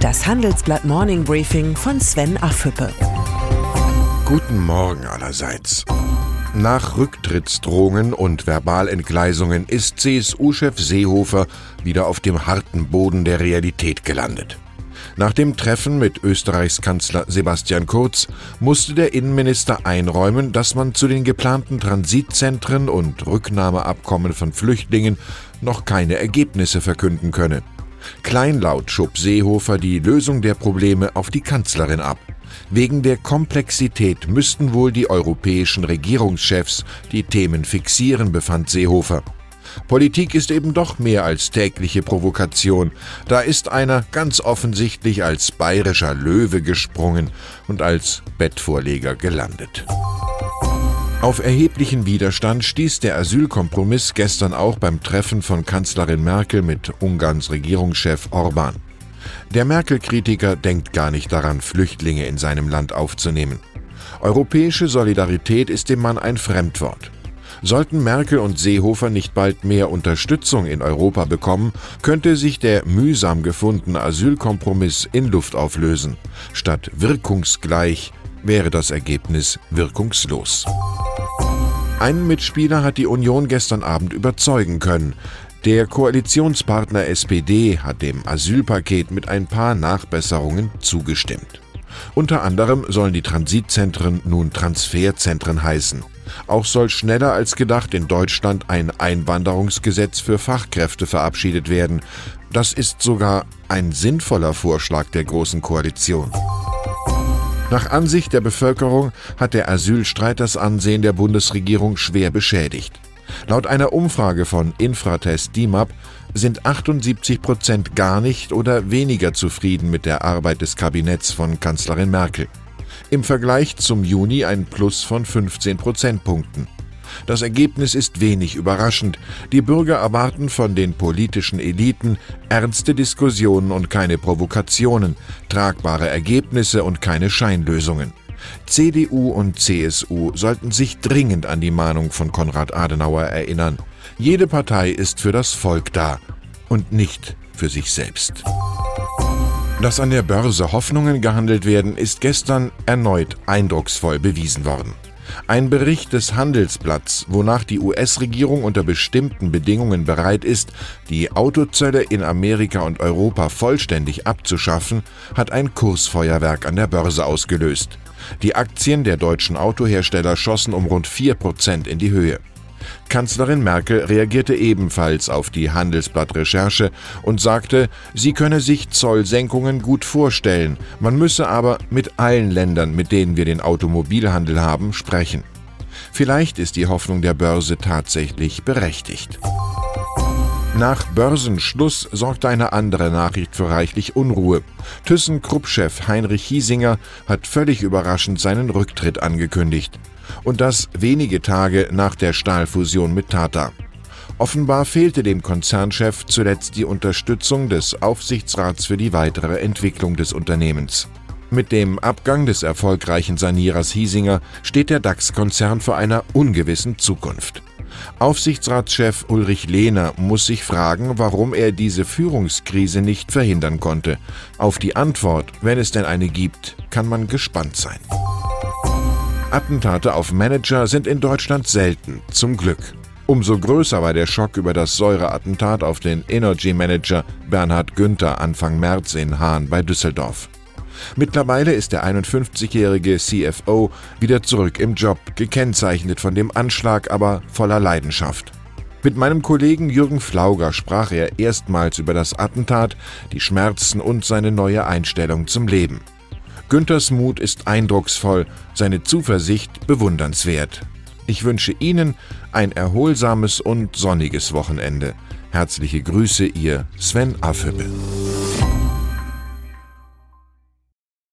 Das Handelsblatt Morning Briefing von Sven Affüppe. Guten Morgen allerseits. Nach Rücktrittsdrohungen und Verbalentgleisungen ist CSU-Chef Seehofer wieder auf dem harten Boden der Realität gelandet. Nach dem Treffen mit Österreichs Kanzler Sebastian Kurz musste der Innenminister einräumen, dass man zu den geplanten Transitzentren und Rücknahmeabkommen von Flüchtlingen noch keine Ergebnisse verkünden könne. Kleinlaut schob Seehofer die Lösung der Probleme auf die Kanzlerin ab. Wegen der Komplexität müssten wohl die europäischen Regierungschefs die Themen fixieren, befand Seehofer. Politik ist eben doch mehr als tägliche Provokation. Da ist einer ganz offensichtlich als bayerischer Löwe gesprungen und als Bettvorleger gelandet. Auf erheblichen Widerstand stieß der Asylkompromiss gestern auch beim Treffen von Kanzlerin Merkel mit Ungarns Regierungschef Orban. Der Merkel-Kritiker denkt gar nicht daran, Flüchtlinge in seinem Land aufzunehmen. Europäische Solidarität ist dem Mann ein Fremdwort. Sollten Merkel und Seehofer nicht bald mehr Unterstützung in Europa bekommen, könnte sich der mühsam gefundene Asylkompromiss in Luft auflösen. Statt wirkungsgleich wäre das Ergebnis wirkungslos. Einen Mitspieler hat die Union gestern Abend überzeugen können. Der Koalitionspartner SPD hat dem Asylpaket mit ein paar Nachbesserungen zugestimmt. Unter anderem sollen die Transitzentren nun Transferzentren heißen. Auch soll schneller als gedacht in Deutschland ein Einwanderungsgesetz für Fachkräfte verabschiedet werden. Das ist sogar ein sinnvoller Vorschlag der Großen Koalition. Nach Ansicht der Bevölkerung hat der Asylstreit das Ansehen der Bundesregierung schwer beschädigt. Laut einer Umfrage von Infratest DIMAP sind 78 Prozent gar nicht oder weniger zufrieden mit der Arbeit des Kabinetts von Kanzlerin Merkel. Im Vergleich zum Juni ein Plus von 15 Prozentpunkten. Das Ergebnis ist wenig überraschend. Die Bürger erwarten von den politischen Eliten ernste Diskussionen und keine Provokationen, tragbare Ergebnisse und keine Scheinlösungen. CDU und CSU sollten sich dringend an die Mahnung von Konrad Adenauer erinnern. Jede Partei ist für das Volk da und nicht für sich selbst. Dass an der Börse Hoffnungen gehandelt werden, ist gestern erneut eindrucksvoll bewiesen worden. Ein Bericht des Handelsblatts, wonach die US-Regierung unter bestimmten Bedingungen bereit ist, die Autozölle in Amerika und Europa vollständig abzuschaffen, hat ein Kursfeuerwerk an der Börse ausgelöst. Die Aktien der deutschen Autohersteller schossen um rund 4 Prozent in die Höhe. Kanzlerin Merkel reagierte ebenfalls auf die Handelsblatt-Recherche und sagte, sie könne sich Zollsenkungen gut vorstellen, man müsse aber mit allen Ländern, mit denen wir den Automobilhandel haben, sprechen. Vielleicht ist die Hoffnung der Börse tatsächlich berechtigt. Nach Börsenschluss sorgte eine andere Nachricht für reichlich Unruhe. ThyssenKrupp-Chef Heinrich Hiesinger hat völlig überraschend seinen Rücktritt angekündigt. Und das wenige Tage nach der Stahlfusion mit Tata. Offenbar fehlte dem Konzernchef zuletzt die Unterstützung des Aufsichtsrats für die weitere Entwicklung des Unternehmens. Mit dem Abgang des erfolgreichen Sanierers Hiesinger steht der DAX-Konzern vor einer ungewissen Zukunft. Aufsichtsratschef Ulrich Lehner muss sich fragen, warum er diese Führungskrise nicht verhindern konnte. Auf die Antwort, wenn es denn eine gibt, kann man gespannt sein. Attentate auf Manager sind in Deutschland selten, zum Glück. Umso größer war der Schock über das Säureattentat auf den Energy Manager Bernhard Günther Anfang März in Hahn bei Düsseldorf. Mittlerweile ist der 51-jährige CFO wieder zurück im Job, gekennzeichnet von dem Anschlag, aber voller Leidenschaft. Mit meinem Kollegen Jürgen Flauger sprach er erstmals über das Attentat, die Schmerzen und seine neue Einstellung zum Leben. Günthers Mut ist eindrucksvoll, seine Zuversicht bewundernswert. Ich wünsche Ihnen ein erholsames und sonniges Wochenende. Herzliche Grüße, Ihr Sven Affüppe.